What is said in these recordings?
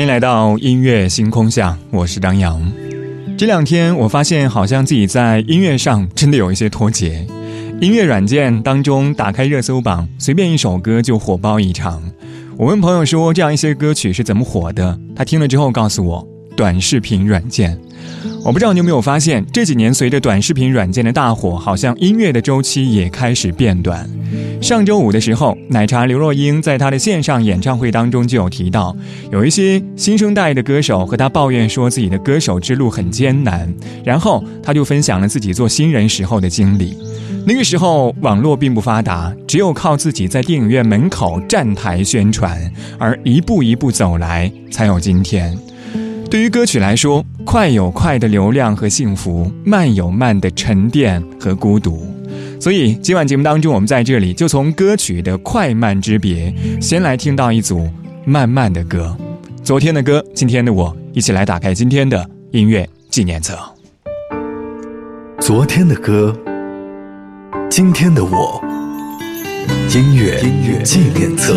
欢迎来到音乐星空下，我是张扬。这两天我发现，好像自己在音乐上真的有一些脱节。音乐软件当中打开热搜榜，随便一首歌就火爆异常。我问朋友说，这样一些歌曲是怎么火的？他听了之后告诉我，短视频软件。我不知道你有没有发现，这几年随着短视频软件的大火，好像音乐的周期也开始变短。上周五的时候，奶茶刘若英在她的线上演唱会当中就有提到，有一些新生代的歌手和她抱怨说自己的歌手之路很艰难，然后她就分享了自己做新人时候的经历。那个时候网络并不发达，只有靠自己在电影院门口站台宣传，而一步一步走来，才有今天。对于歌曲来说，快有快的流量和幸福，慢有慢的沉淀和孤独。所以今晚节目当中，我们在这里就从歌曲的快慢之别，先来听到一组慢慢的歌。昨天的歌，今天的我，一起来打开今天的音乐纪念册。昨天的歌，今天的我，音乐音乐纪念册。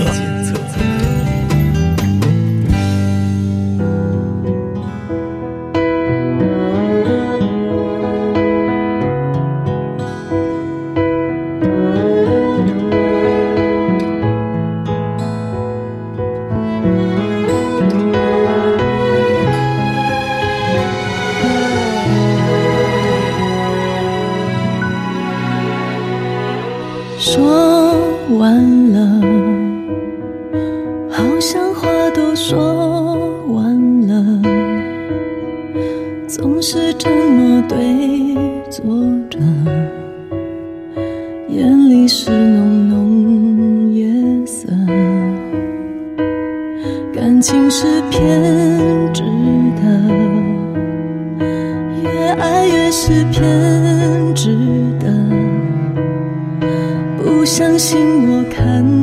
不相信，我看。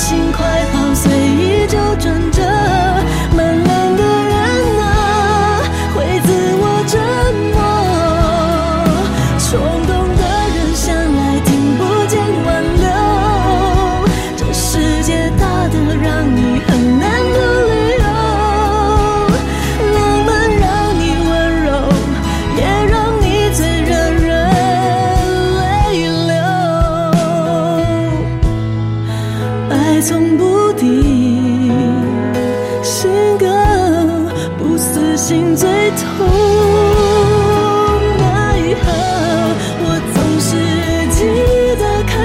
心快跑随意就转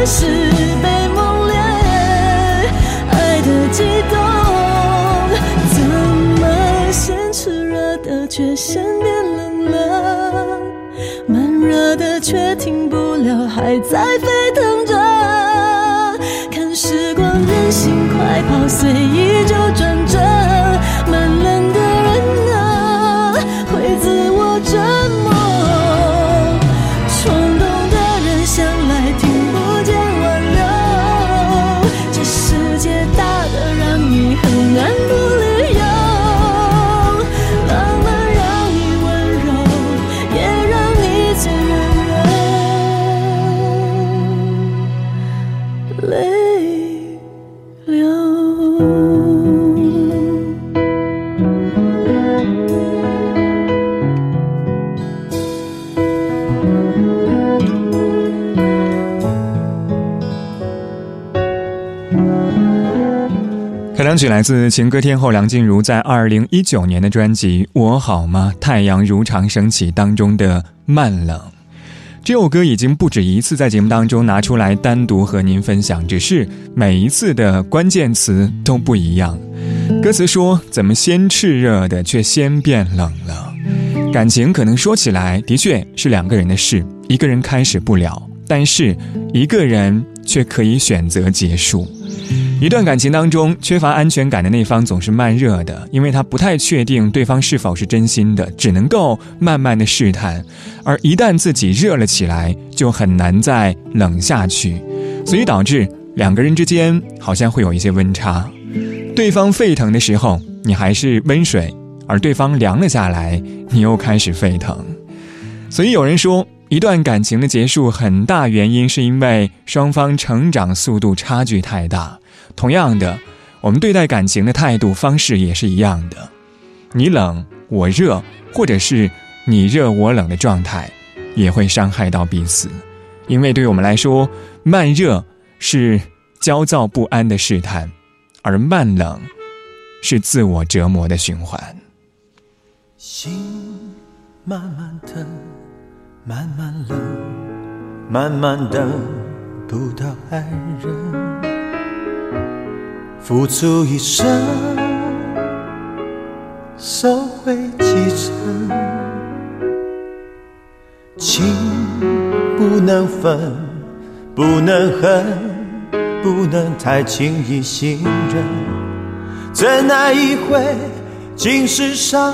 是被猛烈爱的激动，怎么先炽热的却先变冷了，慢热的却停不了，还在沸腾着。看时光任性快跑，随意就开场曲来自情歌天后梁静茹在二零一九年的专辑《我好吗？太阳如常升起》当中的《慢冷》。这首歌已经不止一次在节目当中拿出来单独和您分享，只是每一次的关键词都不一样。歌词说：“怎么先炽热的，却先变冷了？”感情可能说起来的确是两个人的事，一个人开始不了，但是一个人却可以选择结束。一段感情当中，缺乏安全感的那方总是慢热的，因为他不太确定对方是否是真心的，只能够慢慢的试探。而一旦自己热了起来，就很难再冷下去，所以导致两个人之间好像会有一些温差。对方沸腾的时候，你还是温水；而对方凉了下来，你又开始沸腾。所以有人说，一段感情的结束，很大原因是因为双方成长速度差距太大。同样的，我们对待感情的态度方式也是一样的。你冷我热，或者是你热我冷的状态，也会伤害到彼此。因为对我们来说，慢热是焦躁不安的试探，而慢冷是自我折磨的循环。心慢慢疼，慢慢冷，慢慢等不到爱人。付出一生，收回几成，情不能分，不能恨，不能太轻易信任，真爱一回尽是伤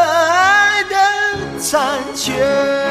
山泉？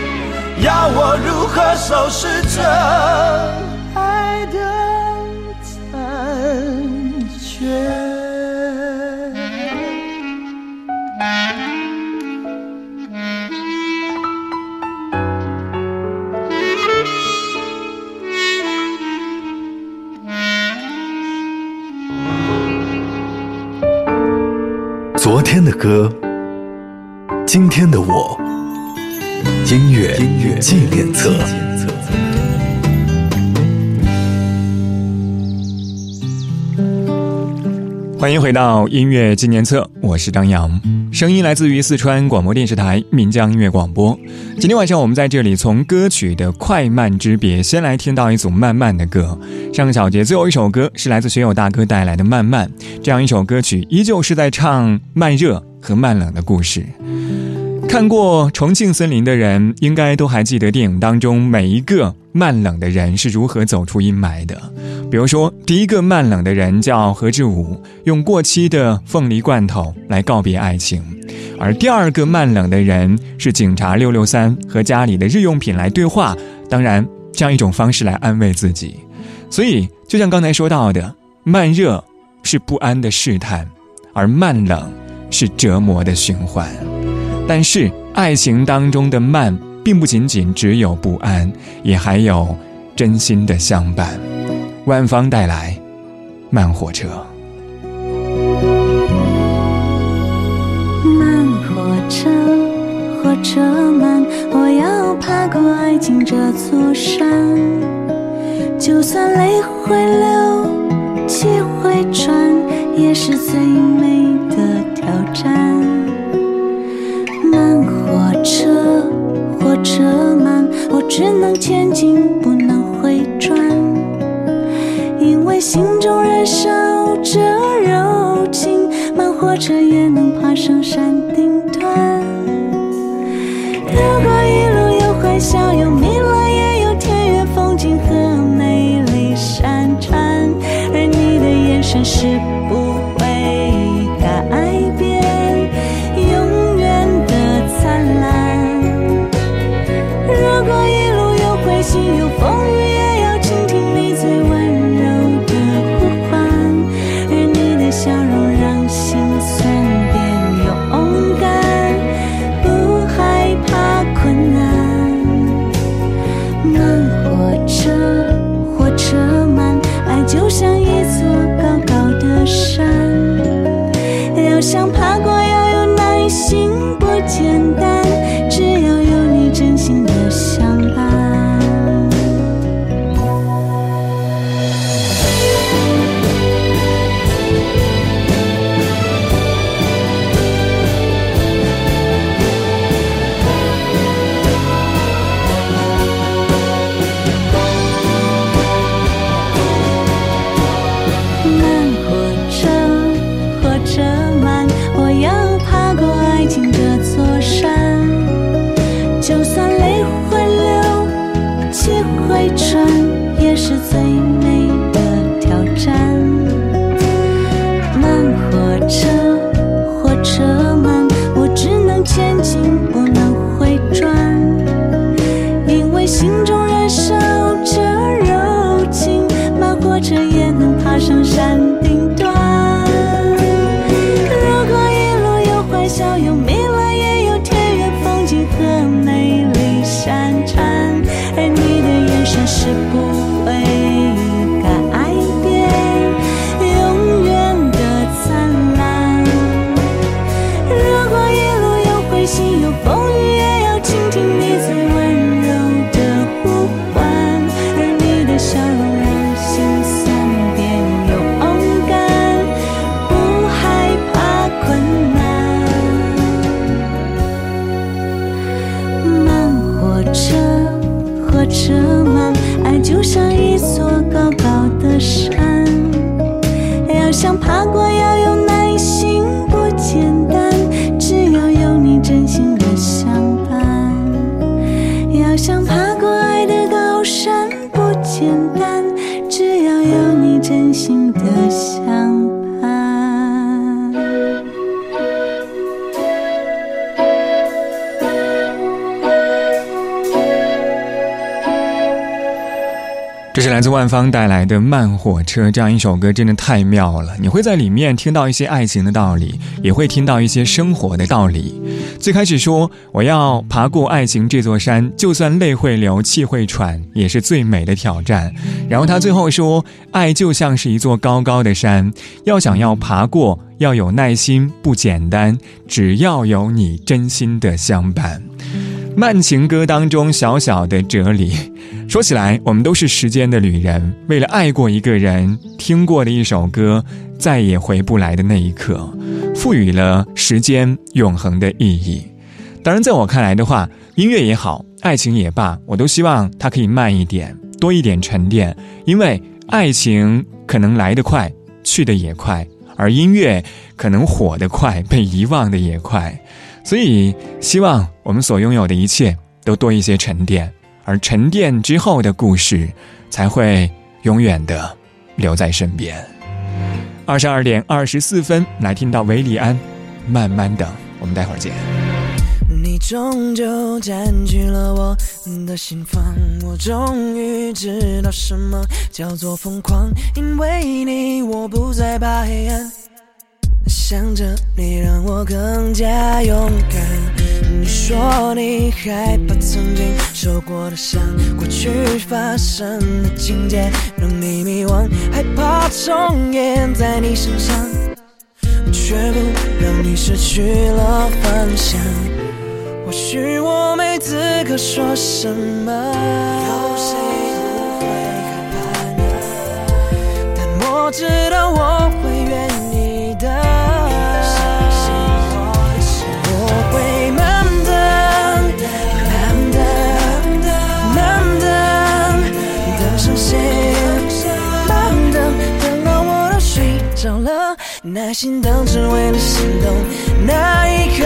要我如何收拾这爱的残缺？昨天的歌，今天的我，音乐纪念册。欢迎回到音乐纪念册，我是张扬，声音来自于四川广播电视台岷江音乐广播。今天晚上我们在这里从歌曲的快慢之别，先来听到一组慢慢的歌。上小节最后一首歌是来自学友大哥带来的《慢慢》，这样一首歌曲依旧是在唱慢热和慢冷的故事。看过《重庆森林》的人，应该都还记得电影当中每一个慢冷的人是如何走出阴霾的。比如说，第一个慢冷的人叫何志武，用过期的凤梨罐头来告别爱情；而第二个慢冷的人是警察六六三，和家里的日用品来对话，当然这样一种方式来安慰自己。所以，就像刚才说到的，慢热是不安的试探，而慢冷是折磨的循环。但是，爱情当中的慢，并不仅仅只有不安，也还有真心的相伴。万芳带来《慢火车》。慢火车，火车慢，我要爬过爱情这座山。就算泪会流，气会喘，也是最美的挑战。车，火车慢，我只能前进，不能回转。因为心中燃烧着柔情，慢火车也能爬上山顶端。如果一路有欢笑，有也能爬上山。车或车慢，爱就像一座高高的山，要想爬过要。来自万芳带来的《慢火车》这样一首歌，真的太妙了。你会在里面听到一些爱情的道理，也会听到一些生活的道理。最开始说我要爬过爱情这座山，就算泪会流、气会喘，也是最美的挑战。然后他最后说，爱就像是一座高高的山，要想要爬过，要有耐心，不简单。只要有你真心的相伴。慢情歌当中小小的哲理，说起来，我们都是时间的旅人。为了爱过一个人，听过的一首歌，再也回不来的那一刻，赋予了时间永恒的意义。当然，在我看来的话，音乐也好，爱情也罢，我都希望它可以慢一点，多一点沉淀。因为爱情可能来得快，去的也快，而音乐可能火得快，被遗忘的也快。所以，希望我们所拥有的一切都多一些沉淀，而沉淀之后的故事，才会永远的留在身边。二十二点二十四分，来听到维里安，慢慢等，我们待会儿见。你终究占据了我的心房，我终于知道什么叫做疯狂，因为你，我不再怕黑暗。想着你让我更加勇敢。你说你害怕曾经受过的伤，过去发生的情节让你迷惘，害怕重演在你身上，却不让你失去了方向。或许我没资格说什么，有谁不会害怕呢？但我知道我耐心等，只为了心动那一刻。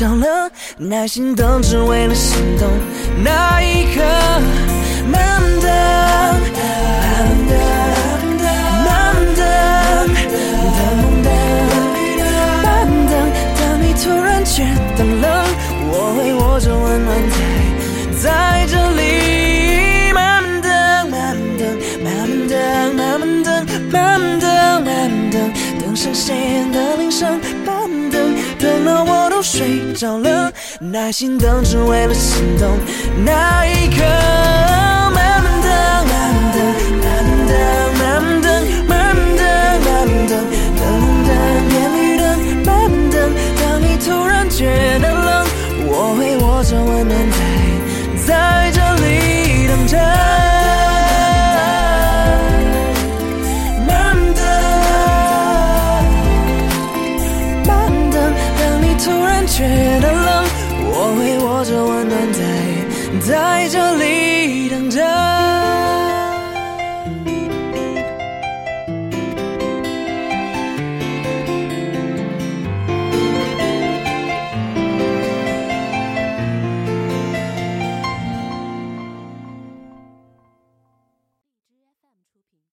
少了，耐心等，只为了心动。耐心等，只为了心动那一刻。